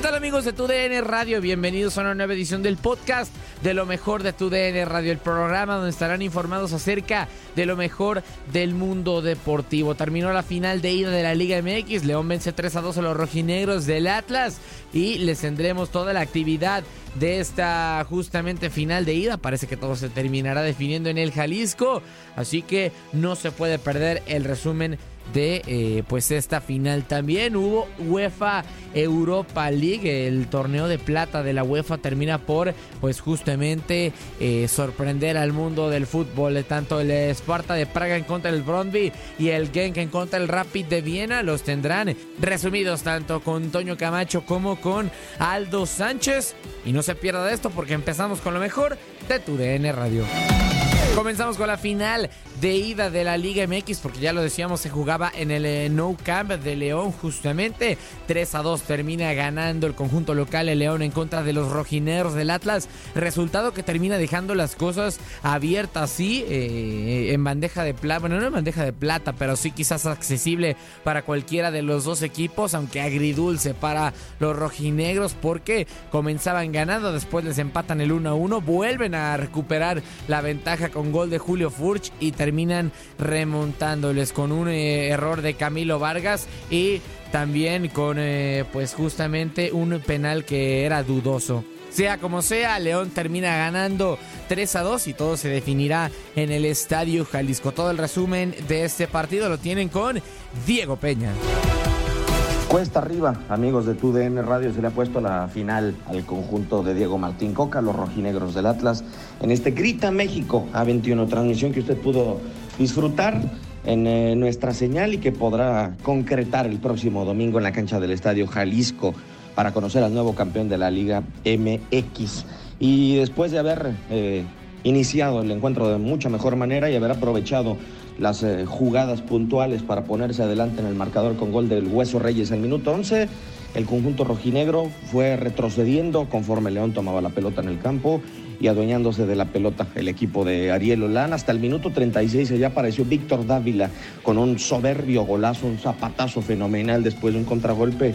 ¿Qué tal amigos de TUDN Radio? Bienvenidos a una nueva edición del podcast de lo mejor de TUDN Radio, el programa donde estarán informados acerca de lo mejor del mundo deportivo. Terminó la final de ida de la Liga MX, León vence 3 a 2 a los rojinegros del Atlas y les tendremos toda la actividad de esta justamente final de ida. Parece que todo se terminará definiendo en el Jalisco, así que no se puede perder el resumen de eh, pues esta final. También hubo UEFA Europa League. El torneo de plata de la UEFA termina por pues justamente eh, sorprender al mundo del fútbol. Tanto el Sparta de Praga en contra del Brondby y el Genk en contra del Rapid de Viena los tendrán resumidos tanto con Toño Camacho como con Aldo Sánchez. Y no se pierda de esto porque empezamos con lo mejor de tu DN Radio. Comenzamos con la final de ida de la Liga MX, porque ya lo decíamos, se jugaba en el eh, No Camp de León, justamente. 3 a 2 termina ganando el conjunto local el León en contra de los rojineros del Atlas. Resultado que termina dejando las cosas abiertas, sí, eh, en bandeja de plata. Bueno, no en bandeja de plata, pero sí quizás accesible para cualquiera de los dos equipos, aunque agridulce para los rojinegros, porque comenzaban ganando, después les empatan el 1 a 1, vuelven a recuperar la ventaja con gol de Julio Furch y terminan remontándoles con un eh, error de Camilo Vargas y también con eh, pues justamente un penal que era dudoso. Sea como sea, León termina ganando 3 a 2 y todo se definirá en el Estadio Jalisco. Todo el resumen de este partido lo tienen con Diego Peña. Cuesta arriba, amigos de TUDN Radio, se le ha puesto la final al conjunto de Diego Martín Coca, los rojinegros del Atlas, en este Grita México A21, transmisión que usted pudo disfrutar en eh, nuestra señal y que podrá concretar el próximo domingo en la cancha del Estadio Jalisco para conocer al nuevo campeón de la Liga MX. Y después de haber eh, iniciado el encuentro de mucha mejor manera y haber aprovechado las eh, jugadas puntuales para ponerse adelante en el marcador con gol del Hueso Reyes al minuto 11. El conjunto rojinegro fue retrocediendo conforme León tomaba la pelota en el campo y adueñándose de la pelota el equipo de Ariel Olán. Hasta el minuto 36 ya apareció Víctor Dávila con un soberbio golazo, un zapatazo fenomenal después de un contragolpe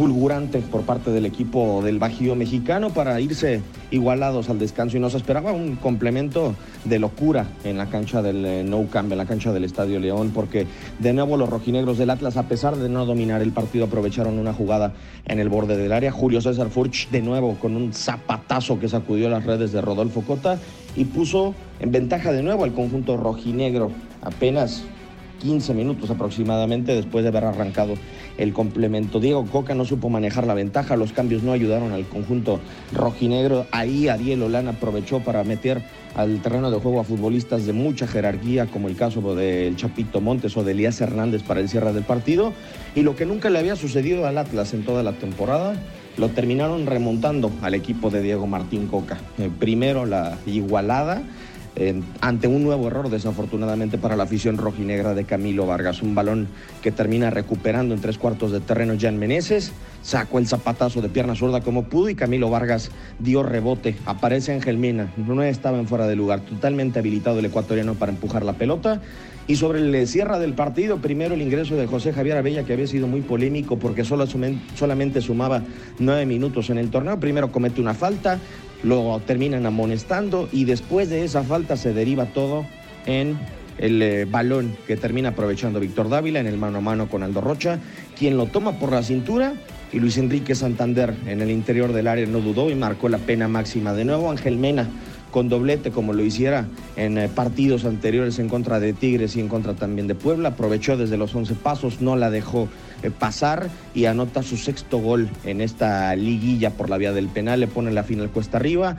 fulgurante por parte del equipo del Bajío mexicano para irse igualados al descanso y nos esperaba un complemento de locura en la cancha del eh, Nou Camp, en la cancha del Estadio León, porque de nuevo los rojinegros del Atlas, a pesar de no dominar el partido, aprovecharon una jugada en el borde del área. Julio César Furch de nuevo con un zapatazo que sacudió las redes de Rodolfo Cota y puso en ventaja de nuevo al conjunto rojinegro. Apenas 15 minutos aproximadamente después de haber arrancado el complemento. Diego Coca no supo manejar la ventaja, los cambios no ayudaron al conjunto rojinegro. Ahí Ariel Olán aprovechó para meter al terreno de juego a futbolistas de mucha jerarquía, como el caso del Chapito Montes o de Elías Hernández para el cierre del partido. Y lo que nunca le había sucedido al Atlas en toda la temporada, lo terminaron remontando al equipo de Diego Martín Coca. Eh, primero la igualada ante un nuevo error desafortunadamente para la afición rojinegra de Camilo Vargas. Un balón que termina recuperando en tres cuartos de terreno Jan Meneses, sacó el zapatazo de pierna zurda como pudo y Camilo Vargas dio rebote. Aparece Ángel Mena, no estaba en fuera de lugar, totalmente habilitado el ecuatoriano para empujar la pelota. Y sobre el cierre del partido, primero el ingreso de José Javier Abella, que había sido muy polémico porque solo, solamente sumaba nueve minutos en el torneo. Primero comete una falta, lo terminan amonestando y después de esa falta se deriva todo en el eh, balón que termina aprovechando Víctor Dávila en el mano a mano con Aldo Rocha, quien lo toma por la cintura y Luis Enrique Santander en el interior del área no dudó y marcó la pena máxima. De nuevo Ángel Mena con doblete como lo hiciera en eh, partidos anteriores en contra de Tigres y en contra también de Puebla. Aprovechó desde los 11 pasos, no la dejó eh, pasar y anota su sexto gol en esta liguilla por la vía del penal. Le pone la final cuesta arriba.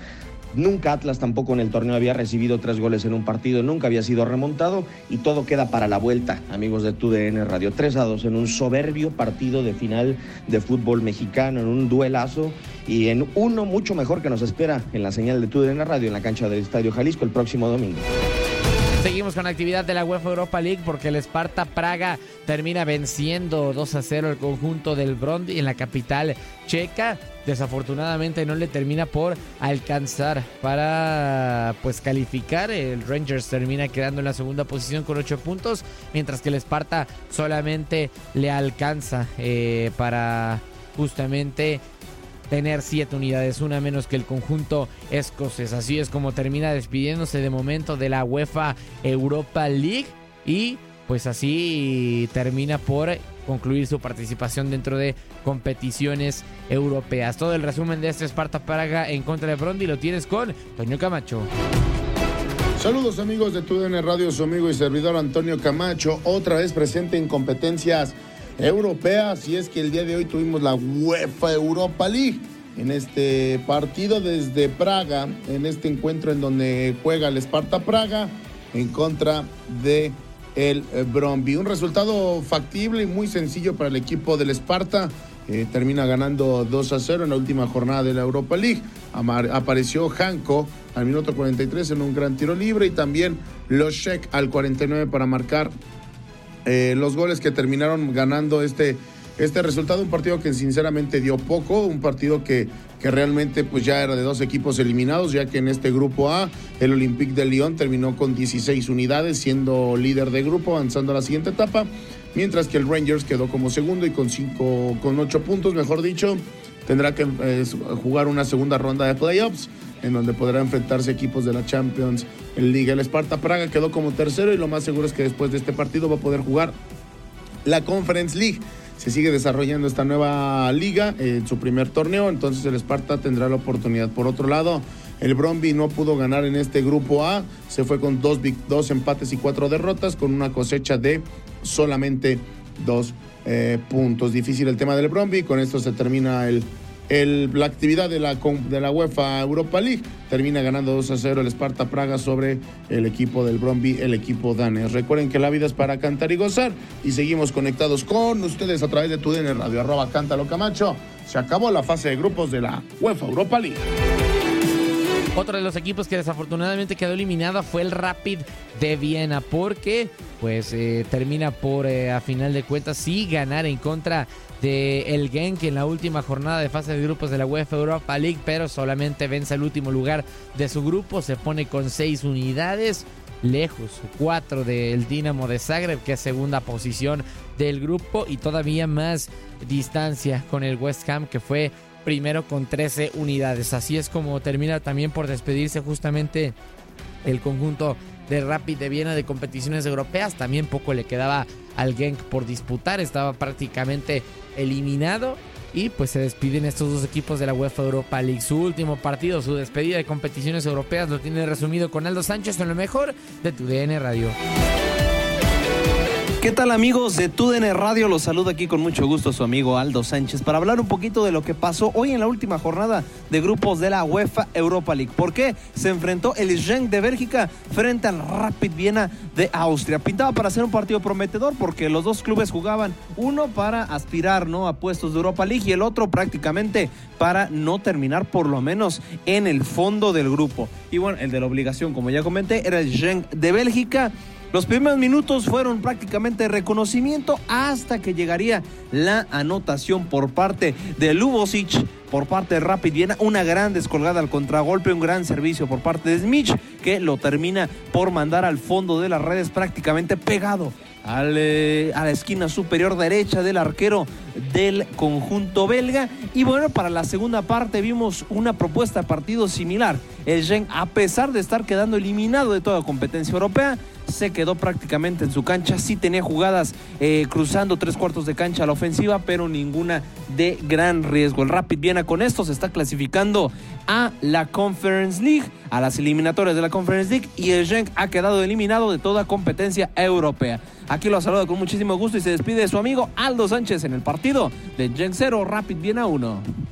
Nunca Atlas tampoco en el torneo había recibido tres goles en un partido, nunca había sido remontado y todo queda para la vuelta, amigos de TUDN Radio. 3 a 2 en un soberbio partido de final de fútbol mexicano, en un duelazo y en uno mucho mejor que nos espera en la señal de TUDN Radio en la cancha del Estadio Jalisco el próximo domingo. Seguimos con la actividad de la UEFA Europa League porque el Sparta Praga termina venciendo 2 a 0 el conjunto del Brondi en la capital checa. Desafortunadamente no le termina por alcanzar para pues calificar. El Rangers termina quedando en la segunda posición con 8 puntos, mientras que el Sparta solamente le alcanza eh, para justamente tener siete unidades, una menos que el conjunto escocés. Así es como termina despidiéndose de momento de la UEFA Europa League y pues así termina por concluir su participación dentro de competiciones europeas. Todo el resumen de este Sparta Praga en contra de Brondi lo tienes con Toño Camacho. Saludos amigos de TUDN Radio, su amigo y servidor Antonio Camacho, otra vez presente en competencias europeas y es que el día de hoy tuvimos la UEFA Europa League en este partido desde Praga, en este encuentro en donde juega el Sparta Praga en contra de el Bromby. Un resultado factible y muy sencillo para el equipo del Sparta. termina ganando 2 a 0 en la última jornada de la Europa League. apareció Hanko al minuto 43 en un gran tiro libre y también Loshek al 49 para marcar eh, los goles que terminaron ganando este, este resultado, un partido que sinceramente dio poco, un partido que, que realmente pues ya era de dos equipos eliminados, ya que en este grupo A el Olympique de Lyon terminó con 16 unidades, siendo líder de grupo, avanzando a la siguiente etapa, mientras que el Rangers quedó como segundo y con, cinco, con 8 puntos, mejor dicho, tendrá que eh, jugar una segunda ronda de playoffs en donde podrá enfrentarse equipos de la Champions League. El Sparta Praga quedó como tercero y lo más seguro es que después de este partido va a poder jugar la Conference League. Se sigue desarrollando esta nueva liga en su primer torneo, entonces el Sparta tendrá la oportunidad. Por otro lado, el Bromby no pudo ganar en este grupo A, se fue con dos, empates y cuatro derrotas, con una cosecha de solamente dos eh, puntos. Difícil el tema del Bromby, con esto se termina la actividad de la, de la UEFA Europa League. Termina ganando 2 a 0 el Sparta Praga sobre el equipo del Bromby, el equipo danés. Recuerden que la vida es para cantar y gozar y seguimos conectados con ustedes a través de tu DN Radio, arroba Cántalo Camacho. Se acabó la fase de grupos de la UEFA Europa League. Otro de los equipos que desafortunadamente quedó eliminado fue el Rapid de Viena porque pues eh, termina por eh, a final de cuentas sí ganar en contra de el Genk en la última jornada de fase de grupos de la UEFA Europa League, pero solamente vence el último lugar de su grupo, se pone con seis unidades. lejos, cuatro del Dinamo de Zagreb, que es segunda posición del grupo, y todavía más distancia con el West Ham, que fue primero con 13 unidades. Así es como termina también por despedirse justamente el conjunto de Rapid de Viena de competiciones europeas. También poco le quedaba al Genk por disputar, estaba prácticamente eliminado. Y pues se despiden estos dos equipos de la UEFA Europa League. Su último partido, su despedida de competiciones europeas, lo tiene resumido con Aldo Sánchez en lo mejor de tu DN Radio. ¿Qué tal amigos de TUDN Radio? Los saludo aquí con mucho gusto su amigo Aldo Sánchez para hablar un poquito de lo que pasó hoy en la última jornada de grupos de la UEFA Europa League. ¿Por qué? Se enfrentó el Genk de Bélgica frente al Rapid Viena de Austria. Pintaba para ser un partido prometedor porque los dos clubes jugaban uno para aspirar ¿no? a puestos de Europa League y el otro prácticamente para no terminar por lo menos en el fondo del grupo. Y bueno, el de la obligación, como ya comenté, era el Genk de Bélgica. Los primeros minutos fueron prácticamente reconocimiento hasta que llegaría la anotación por parte de Lubosic, por parte de Rapid Viena, una gran descolgada al contragolpe, un gran servicio por parte de Smith que lo termina por mandar al fondo de las redes prácticamente pegado eh, a la esquina superior derecha del arquero del conjunto belga. Y bueno, para la segunda parte vimos una propuesta de partido similar. El Gen, a pesar de estar quedando eliminado de toda competencia europea, se quedó prácticamente en su cancha. Sí tenía jugadas eh, cruzando tres cuartos de cancha a la ofensiva, pero ninguna de gran riesgo. El Rapid Viena con esto se está clasificando a la Conference League, a las eliminatorias de la Conference League, y el Genk ha quedado eliminado de toda competencia europea. Aquí lo saluda con muchísimo gusto y se despide de su amigo Aldo Sánchez en el partido de Genk 0, Rapid Viena 1.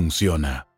funciona.